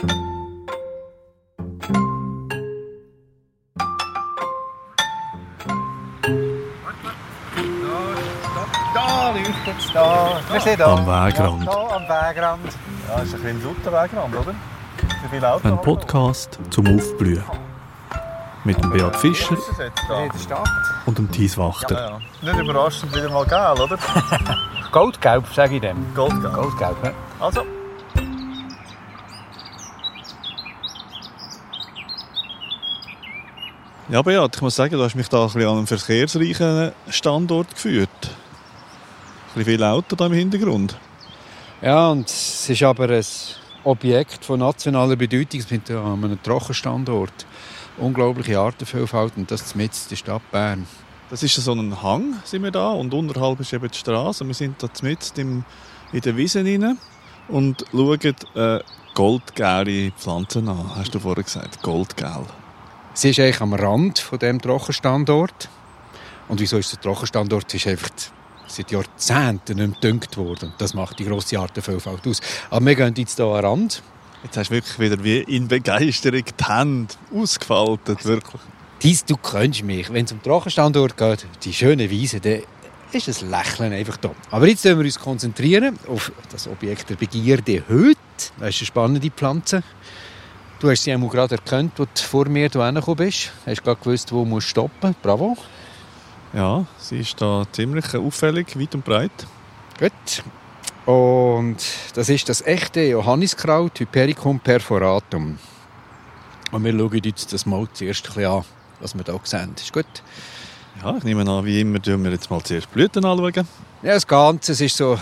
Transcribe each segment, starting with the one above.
Am Wegrand. Ja, ist ein bisschen lauter Wegrand, oder? Autos? Ein Podcast zum Aufblühen. Mit dem Beat Fischer und dem Thies Wachter. Nicht überraschend wieder mal geil, oder? Goldgelb, sage ich dem. Goldgelb, ja. Also, Ja, Beat, ich muss sagen, du hast mich da ein bisschen an einen verkehrsreichen Standort geführt. Ein bisschen viele Autos da im Hintergrund. Ja, und es ist aber ein Objekt von nationaler Bedeutung. Wir sind ja an einem Trockenstandort. Unglaubliche Artenvielfalt und das mitten in der Stadt Bern. Das ist so ein Hang, sind wir da, und unterhalb ist eben die Straße. Wir sind da mitten in der Wiese rein und schauen äh, goldgelbe Pflanzen an, hast du vorher gesagt. Goldgelb. Sie ist eigentlich am Rand von dem Trockenstandort. Und wieso ist der Trockenstandort? Es ist einfach seit Jahrzehnten nicht mehr gedüngt worden. Das macht die grosse Artenvielfalt aus. Aber wir gehen jetzt hier an den Rand. Jetzt hast du wirklich wieder wie in Begeisterung die Hände ausgefaltet, wirklich. Dies, du kennst mich. Wenn es um den Trockenstandort geht, die schöne Wiese, dann ist das Lächeln einfach da. Aber jetzt sollen wir uns konzentrieren auf das Objekt der Begierde heute. Das ist eine spannende Pflanze. Du hast sie einmal gerade erkannt, als du vor mir hierher gekommen bist. Du hast gerade gewusst, wo du stoppen musst. Bravo. Ja, sie ist da ziemlich auffällig, weit und breit. Gut. Und das ist das echte Johanniskraut, Hypericum perforatum. Und wir schauen jetzt das mal zuerst ein an, was wir hier sehen. Ist gut? Ja, ich nehme an, wie immer, schauen wir jetzt mal zuerst die Blüten anschauen. Ja, das Ganze ist so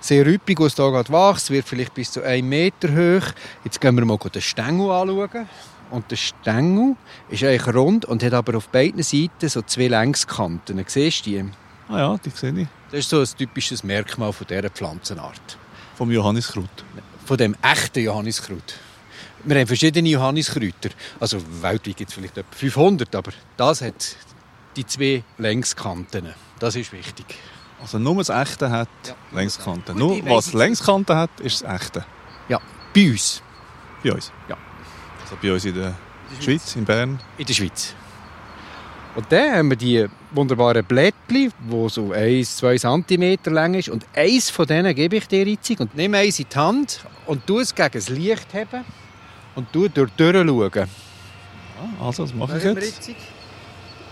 sehr üppig, was hier gerade wächst. wird vielleicht bis zu 1 Meter hoch. Jetzt gehen wir mal den Stängel anschauen. Und der Stängel ist eigentlich rund und hat aber auf beiden Seiten so zwei Längskanten. Siehst du die? Ah ja, die sehe ich. Das ist so ein typisches Merkmal von dieser Pflanzenart. Vom Johanniskraut. Von dem echten Johanniskraut. Wir haben verschiedene Johanniskräuter. Also weltweit gibt es vielleicht etwa 500, aber das hat die zwei Längskanten. Das ist wichtig. Also nur das Echte hat Ja. Längskanten. Gut, Nur was Längskanten hat, ist das Echte. Ja, bei uns. Bei uns. Ja. Also bei uns in der Schweiz, in Bern. in der Schweiz. Und dann haben wir die wunderbaren Blättchen, die so 1-2 cm lang ist. Und eins von denen gebe ich dir jetzt. Und nimm eins in die Hand und tu es gegen das Licht haben. Und tu durch die Tür schauen. Ah, also, das mache ich jetzt.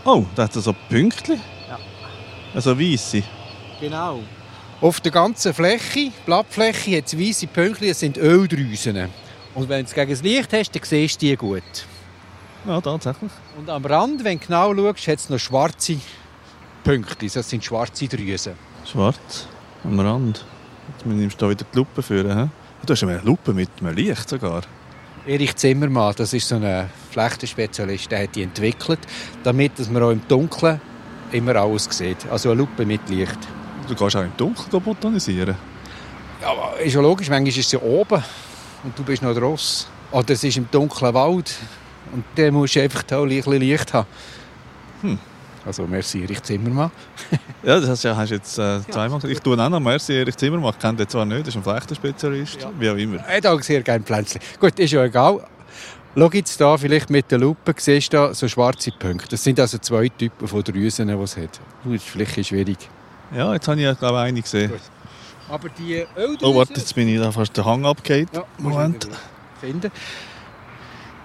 Oh, da hat er so Pünktchen. Ja. Also weisse. Genau. Auf der ganzen Fläche, Blattfläche, hat es weiße Pünktchen, das sind Öldrüsen. Und wenn du es gegen das Licht hast, dann siehst du die gut. Ja, tatsächlich. Und am Rand, wenn du genau schaust, hat es noch schwarze Pünktchen. Das sind schwarze Drüsen. Schwarz. Am Rand. Jetzt nimmst du da wieder die Lupe für. He? Du hast eine Lupe mit einem Licht sogar. Erich Zimmermann, das ist so ein Flechtenspezialist, der hat die entwickelt, damit dass man auch im Dunkeln immer alles sieht. Also eine Lupe mit Licht. Du kannst auch im Dunkeln botanisieren. Ja, aber ist ja logisch, manchmal ist sie oben und du bist noch draus. Oder es ist im dunklen Wald und dann musst du einfach ein bisschen Licht haben. Hm. Also merci Erich Zimmermann. Ja, das hast, ja, hast du jetzt äh, zweimal gesagt. Ich tue auch noch Merci Erich Zimmermann. Ich kenne den zwar nicht, das ist ein Flechtenspezialist. Ja. Wie auch immer. Ich habe sehr gerne Pflänzchen. Gut, ist ja egal. Schau jetzt da vielleicht mit der Lupe, siehst du da so schwarze Punkte. Das sind also zwei Typen von Drüsen, die es hat. Das ist vielleicht schwierig. Ja, jetzt habe ich glaube ich eine gesehen. Gut. Aber die Öldrüsen... Oh, warte, jetzt bin ich da fast den Hang abgehakt. Ja, Moment. Finden.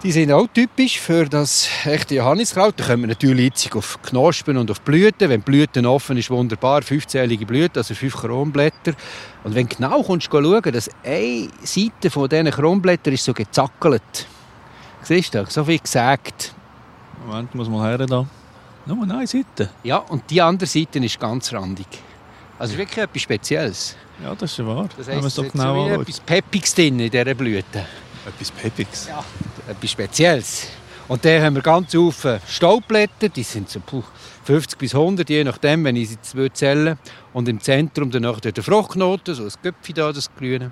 Die sind auch typisch für das echte Johanniskraut. Da kommen wir natürlich jetzt auf Knospen und auf Blüten. Wenn die Blüten offen ist, wunderbar. Fünfzählige Blüten, also fünf Kronblätter. Und wenn du genau kommst, schauen, dass eine Seite von diesen Kronblättern ist so gezackelt. Siehst du, so wie gesagt. Moment, muss mal her da. Nur eine Seite. Ja, und die andere Seite ist ganz randig. Also wirklich etwas Spezielles. Ja, das ist wahr. Das heisst, es so ist so genau anschaut. etwas Peppiges drin in dieser Blüte. Etwas Peppiges. Ja. Etwas Spezielles. Und dann haben wir ganz viele Staubblätter, die sind so puh, 50 bis 100, je nachdem, wenn ich sie zählen Und im Zentrum dann nachher der Fruchtknoten, so ein Köpfchen da, das grüne.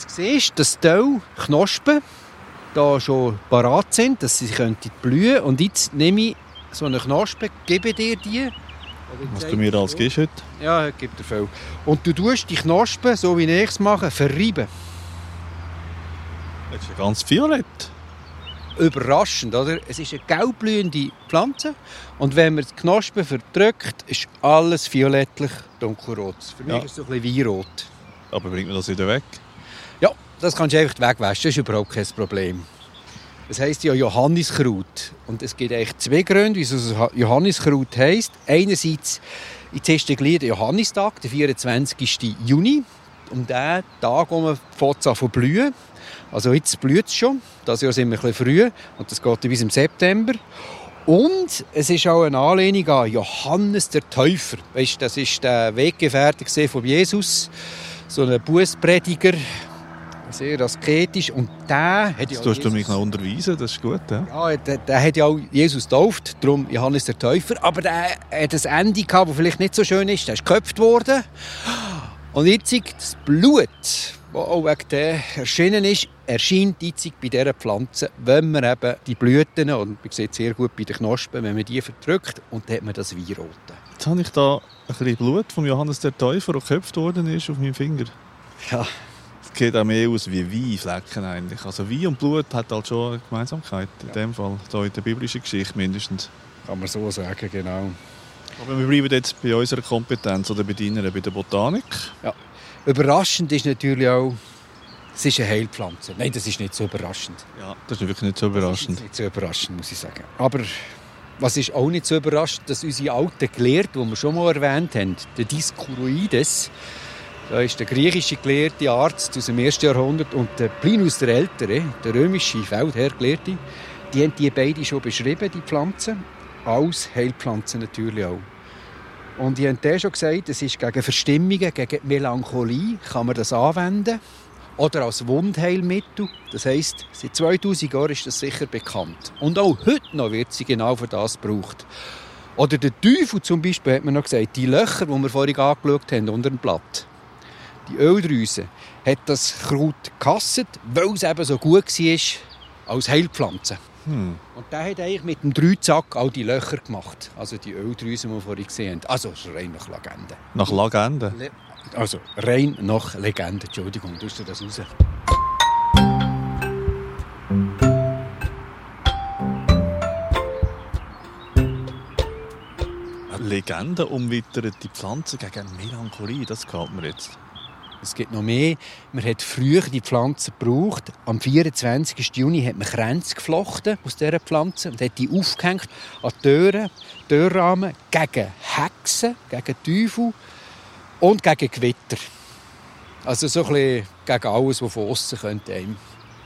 Jetzt siehst du, dass die Knospen da schon parat sind, dass sie könnten blühen. Und jetzt nehme ich so eine Knospe, gebe dir die. Was du mir alles gibst heute. Ja, heute gibt er viel. Und du tust die Knospen, so wie ich es mache, verreiben. Das ist ja ganz violett. Überraschend, oder? Es ist eine gelbblühende Pflanze und wenn man die Knospen verdrückt, ist alles violettlich dunkelrot. Für mich Ja. ist es so ein bisschen Weinrot. Aber bringt man das wieder weg? Das kannst du einfach wegwaschen, das ist überhaupt kein Problem. Es heisst ja Johanniskraut. Und es gibt eigentlich zwei Gründe, wieso es Johanniskraut heisst. Einerseits ist jetzt der gleiche Johannistag, der 24. Juni. Um diesen Tag wo man fängt es an zu blühen. Also jetzt blüht es schon. Das Jahr sind wir bisschen früh. Und das geht bis im September. Und es ist auch eine Anlehnung an Johannes der Täufer. Weißt, das ist der Weggefährte von Jesus, so ein Bußprediger, sehr asketisch. Und der hat ja Jetzt tust du mich noch unterweisen, das ist gut. Ja? ja, der, der hat ja auch Jesus getauft, darum Johannes der Täufer. Aber der hat ein Ende gehabt, das vielleicht nicht so schön ist. Der ist geköpft worden. Und jetzt das Blut, das auch wegen der erschienen ist, erscheint jetzt bei dieser Pflanze, wenn man eben die Blüten, und man sieht sehr gut bei den Knospen, wenn man die verdrückt, und dann hat man das Weinrote. Jetzt habe ich da ein bisschen Blut von Johannes der Täufer, der geköpft worden ist, auf meinem Finger. Ja, sieht auch mehr aus wie Weinflecken eigentlich. Also Wein und Blut hat halt schon eine Gemeinsamkeit, in Ja. dem Fall. Da in der biblischen Geschichte mindestens. kann man so sagen, genau. Aber wir bleiben jetzt bei unserer Kompetenz oder bei deiner, bei der Botanik. Überraschend ist natürlich auch, es ist eine Heilpflanze. Nein, das ist nicht so überraschend. Ja, das ist wirklich nicht so überraschend. Das ist nicht so überraschend, muss ich sagen. Aber was ist auch nicht so überraschend, dass unsere alten Gelehrten, die wir schon mal erwähnt haben, der Diskuroides, da ist der griechische gelehrte Arzt aus dem 1. Jahrhundert und der Plinus der Ältere, der römische Feldherrgelehrte, die haben die beide schon beschrieben, die Pflanzen, als Heilpflanzen natürlich auch. Und die haben dann schon gesagt, es ist gegen Verstimmungen, gegen Melancholie, kann man das anwenden. Oder als Wundheilmittel. Das heisst, seit 2000 Jahren ist das sicher bekannt. Und auch heute noch wird sie genau für das gebraucht. Oder der Teufel zum Beispiel, hat man noch gesagt, die Löcher, die wir vorhin angeschaut haben, unter dem Blatt, die Öldrüse, hat das Kraut gekasset, weil es eben so gut war als Heilpflanze. Hm. Und der hat eigentlich mit dem Dreizack all die Löcher gemacht. Also die Öldrüsen, die wir vorhin gesehen haben. Also, das ist rein nach Legende. Nach Legende. Le also, rein nach Legende. Entschuldigung, tust du das raus? Legende umwittert die Pflanzen gegen Melancholie. Das gefällt mir jetzt. Es gibt noch mehr. Man hat früher die Pflanze gebraucht. Am 24. Juni hat man Kränze geflochten aus dieser Pflanze und hat die aufgehängt an Türen, Türrahmen gegen Hexen, gegen Teufel und gegen Gewitter. Also so ein bisschen gegen alles, was von außen könnte einem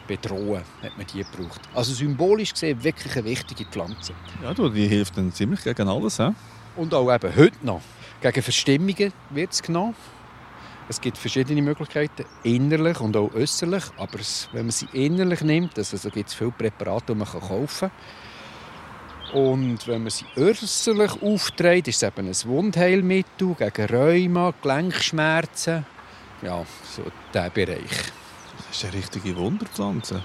bedrohen hat man die gebraucht. Also symbolisch gesehen wirklich eine wichtige Pflanze. Ja, du, die hilft dann ziemlich gegen alles. He? Und auch eben heute noch. Gegen Verstimmungen wird es genommen. Es gibt verschiedene Möglichkeiten, innerlich und auch äußerlich. Aber es, wenn man sie innerlich nimmt, also, gibt es viele Präparate, die man kaufen kann. Und wenn man sie äußerlich aufträgt, ist es eben ein Wundheilmittel gegen Rheuma, Gelenkschmerzen. Ja, so dieser Bereich. Das ist eine richtige Wunderpflanze.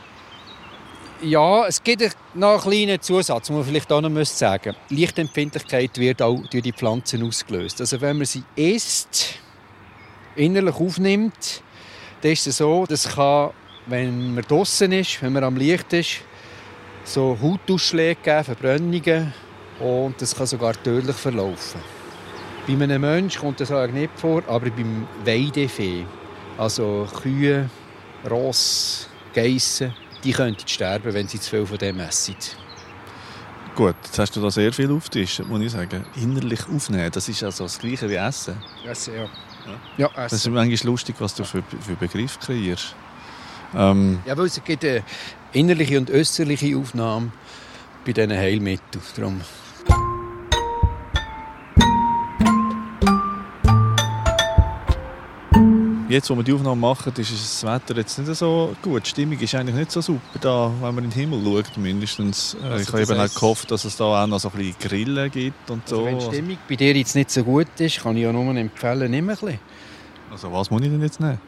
Ja, es gibt noch einen kleinen Zusatz, den man vielleicht auch noch sagen muss. Lichtempfindlichkeit wird auch durch die Pflanzen ausgelöst. Also wenn man sie isst, innerlich aufnimmt, dann ist es so, das kann, wenn man draußen ist, wenn man am Licht ist, so Hautausschläge geben, Verbrennungen und das kann sogar tödlich verlaufen. Bei einem Menschen kommt das eigentlich nicht vor, aber beim Weidefee, also Kühe, Ross, Geissen, die könnten sterben, wenn sie zu viel von dem essen. Gut, jetzt hast du da sehr viel aufgetischt, muss ich sagen. Innerlich aufnehmen, das ist also das Gleiche wie Essen. Essen, ja. Ja, Das ist essen. manchmal lustig, was du für, für Begriffe kreierst. Ähm, Ja, weil es gibt eine innerliche und äußerliche Aufnahme bei diesen Heilmitteln. Darum. Jetzt, wo wir die Aufnahme machen, ist das Wetter jetzt nicht so gut. Die Stimmung ist eigentlich nicht so super da, wenn man in den Himmel schaut, mindestens. Äh, Also ich habe eben auch heisst- gehofft, dass es da auch noch so ein bisschen Grillen gibt und Also, so. wenn die Stimmung bei dir jetzt nicht so gut ist, kann ich ja nur empfehlen, nimm ein bisschen. Also was muss ich denn jetzt nehmen?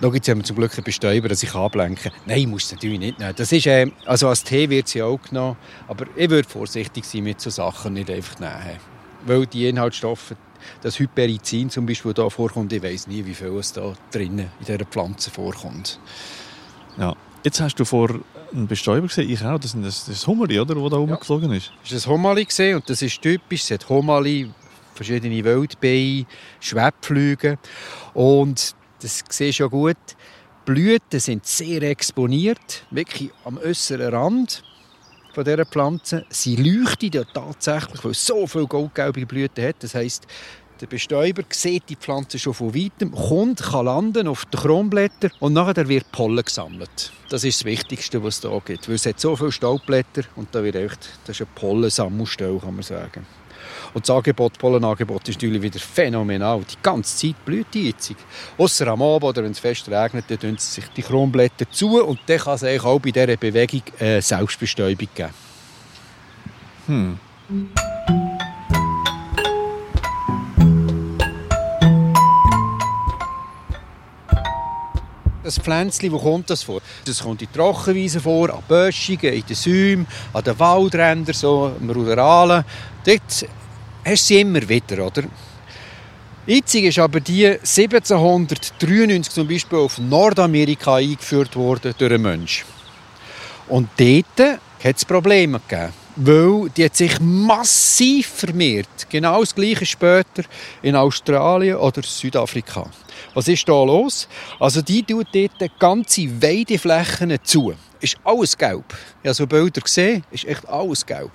Da gibt es zum Glück einen Bestäuber, dass ich ablenken kann. Nein, muss es natürlich nicht nehmen. Das ist, äh, also als Tee wird sie auch genommen, aber ich würde vorsichtig sein mit so Sachen nicht einfach nehmen. Weil die Inhaltsstoffe, das Hyperizin zum Beispiel, da vorkommt, ich weiß nie, wie viel es da drinnen in dieser Pflanze vorkommt. Ja. Jetzt hast du vor einen Bestäuber gesehen, ich auch, das ist das, das Hummerli, oder, das da rumgeflogen ist. Das ist ein Homali gesehen und das ist typisch, es hat Homali, verschiedene Wildbeine, Schwebflüge und das siehst du ja gut. Die Blüten sind sehr exponiert, wirklich am äußeren Rand von dieser Pflanze. Sie leuchten ja tatsächlich, weil es so viele goldgelbe Blüten hat. Das heisst, der Bestäuber sieht die Pflanze schon von weitem, kommt, kann landen auf den Kronblättern und nachher wird Pollen gesammelt. Das ist das Wichtigste, was es hier gibt. Weil es hat so viele Staubblätter und da wird echt, das ist eine Pollensammelstelle, kann man sagen. Und das Angebot, Pollenangebot ist natürlich wieder phänomenal. Die ganze Zeit blüht die jetzt. Ausser am Abend oder wenn es fest regnet, dann tun sich die Kronblätter zu und dann kann es eigentlich auch bei dieser Bewegung äh, Selbstbestäubung geben. Hm. Das Pflänzchen, wo kommt das vor? Das kommt in Trockenwiesen vor, an Böschungen, in den Säumen, an den Waldrändern, so im Ruralen. Dort hast du sie immer wieder, oder? Jetzt ist aber die 1793 zum Beispiel auf Nordamerika eingeführt worden durch einen Menschen. Und dort hat es Probleme gegeben. Weil die hat sich massiv vermehrt. Genau das Gleiche später in Australien oder Südafrika. Was ist da los? Also die tut dort ganze Weideflächen zu. Ist alles gelb. Ich habe so Bilder gesehen, ist echt alles gelb.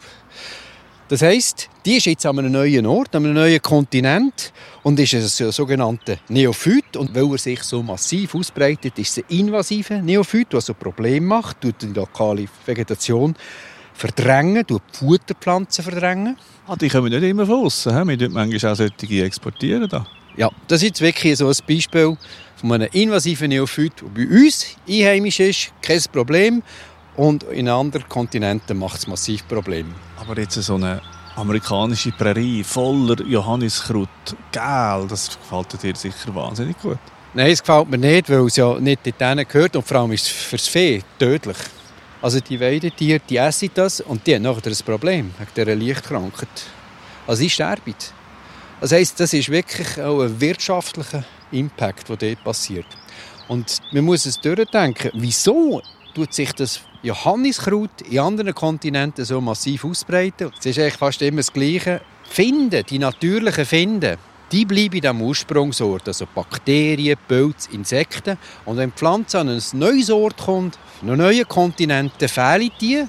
Das heisst, die ist jetzt an einem neuen Ort, an einem neuen Kontinent und ist ein sogenannter Neophyt. Und weil er sich so massiv ausbreitet, ist es ein invasiver Neophyt, der also Probleme macht, tut die lokale Vegetation verdrängen, tut die Futterpflanzen verdrängen. Ah, die kommen nicht immer von außen. Wir exportieren manchmal auch solche exportieren. Da. Ja, das ist jetzt wirklich so ein Beispiel von einem invasiven Neophyt, der bei uns einheimisch ist, kein Problem. Und in anderen Kontinenten macht es massiv Probleme. Aber jetzt so eine amerikanische Prärie voller Johanniskraut, gel, das gefällt dir sicher wahnsinnig gut. Nein, es gefällt mir nicht, weil es ja nicht dort gehört und vor allem ist es für das Vieh tödlich. Also die Weidetiere, die essen das und die haben nachher ein Problem wegen dieser Lichtkrankheit. Also sie sterben. Das heisst, das ist wirklich auch ein wirtschaftlicher Impact, der dort passiert. Und man muss es durchdenken, wieso tut sich das Johanniskraut in anderen Kontinenten so massiv ausbreiten? Es ist eigentlich fast immer das Gleiche. Finden, die natürlichen Finden, die bleiben am Ursprungsort, also Bakterien, Pilze, Insekten. Und wenn die Pflanze an ein neues Ort kommt, auf einen neuen Kontinent, dann fehlen die.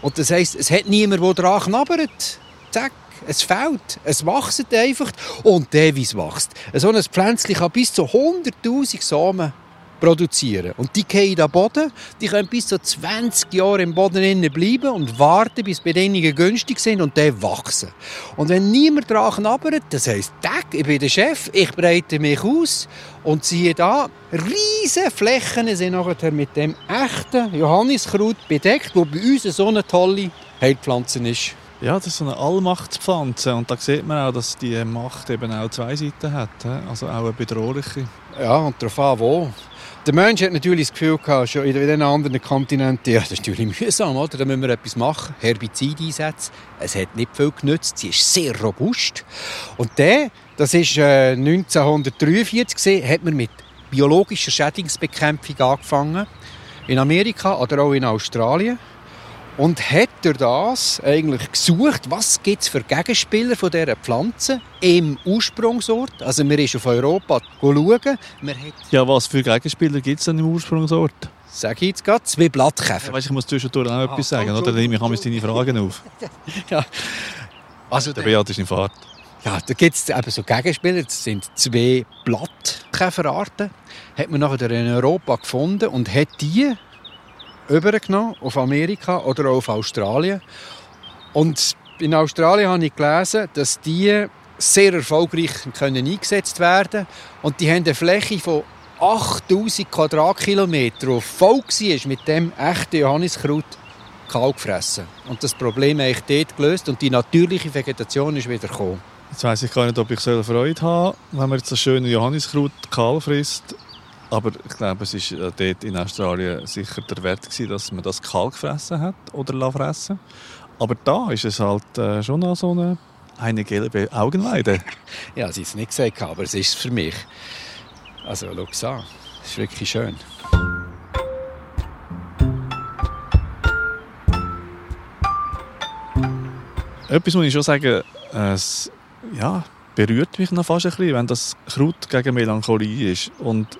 Und das heisst, es hat niemand, der daran knabbert. Zack. Es fehlt. Es wächst einfach. Und der, wie es wächst. So ein Pflänzchen kann bis zu 100'000 Samen produzieren. Und die gehen am Boden, die können bis zu 20 Jahre im Boden bleiben und warten, bis die Bedingungen günstig sind und dann wachsen. Und wenn niemand daran knabbert, das heisst, Tag, ich bin der Chef, ich breite mich aus und siehe da, riesige Flächen sind nachher mit dem echten Johanniskraut bedeckt, wo bei uns so eine tolle Heilpflanze ist. Ja, das ist so eine Allmachtspflanze und da sieht man auch, dass die Macht eben auch zwei Seiten hat, also auch eine bedrohliche. Ja, und darauf an, wo. Der Mensch hat natürlich das Gefühl gehabt, schon in den anderen Kontinenten, ja, das ist natürlich mühsam, oder? da müssen wir etwas machen, Herbizid einsetzen. Es hat nicht viel genützt, sie ist sehr robust. Und der, das ist äh, 1943 gesehen, hat man mit biologischer Schädlingsbekämpfung angefangen. In Amerika oder auch in Australien und hat durch das eigentlich gesucht, was gibt es für Gegenspieler von dieser Pflanze im Ursprungsort. Also man ist auf Europa schauen. Ja, was für Gegenspieler gibt es denn im Ursprungsort? Sag ich jetzt gerade, zwei Blattkäfer. Ja, weißt, ich muss zwischendurch auch ah, etwas sagen, oder? Dann nehme ich deine Fragen auf. ja. Also, der Beat ist in Fahrt. Ja, da gibt es eben so Gegenspieler. Das sind zwei Blattkäferarten. Hat man nachher in Europa gefunden und hat die übergenommen auf Amerika oder auch auf Australien. Und in Australien habe ich gelesen, dass die sehr erfolgreich können eingesetzt werden und die haben eine Fläche von 8000 Quadratkilometer, die voll war mit dem echten Johanniskraut kahl gefressen. Und das Problem habe ich dort gelöst und die natürliche Vegetation ist wieder gekommen. Jetzt weiss ich gar nicht, ob ich Freude haben wenn man jetzt das schöne Johanniskraut kahl frisst Aber ich glaube, es war dort in Australien sicher der Wert, gewesen, dass man das kalt gefressen hat oder fressen Aber da ist es halt äh, schon noch so eine, eine gelbe Augenweide. ja, sie es nicht gesagt, aber es ist es für mich. Also, schau es an. Es ist wirklich schön. Etwas muss ich schon sagen, es ja, berührt mich noch fast ein bisschen, wenn das Kraut gegen Melancholie ist. Und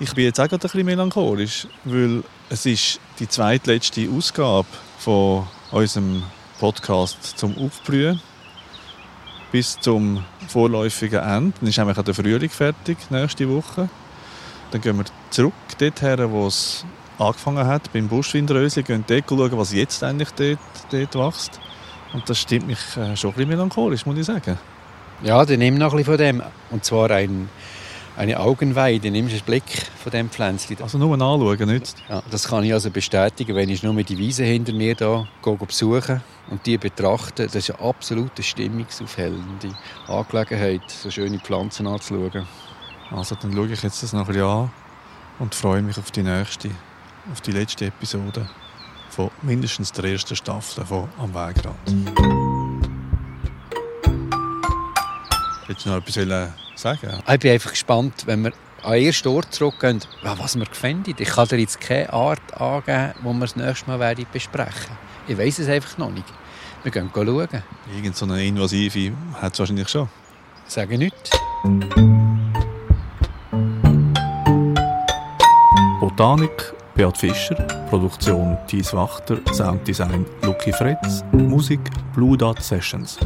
ich bin jetzt auch gerade ein bisschen melancholisch, weil es ist die zweitletzte Ausgabe von unserem Podcast zum Aufblühen bis zum vorläufigen Ende. Dann ist nämlich auch der Frühling fertig, nächste Woche. Dann gehen wir zurück dorthin, wo es angefangen hat, beim Buschwindrösli, gehen dort schauen, was jetzt eigentlich dort, dort wächst. Und das stimmt mich äh, schon ein bisschen melancholisch, muss ich sagen. Ja, dann nimm noch ein bisschen von dem. Und zwar ein, eine Augenweide. Nimmst einen Blick von dem Pflänzchen. Also nur anschauen, nicht? Ja, das kann ich also bestätigen, wenn ich nur mit die Wiese hinter mir da gehe, besuche und die betrachte. Das ist eine absolute stimmungsaufhellende Angelegenheit, so schöne Pflanzen anzuschauen. Also dann schaue ich jetzt das noch ein bisschen an und freue mich auf die nächste, auf die letzte Episode von mindestens der ersten Staffel von Am Wegrand. Du noch etwas sagen? Ich bin einfach gespannt, wenn wir an den ersten Ort zurückgehen, was wir finden. Ich kann dir jetzt keine Art angeben, die wir das nächste Mal werden besprechen Ich weiß es einfach noch nicht. Wir gehen schauen. Irgend so eine invasive hat es wahrscheinlich schon. Sage nichts. Botanik Beat Fischer, Produktion Thies Wachter, Sounddesign Lucky Fretz, Musik Blue Dot Sessions.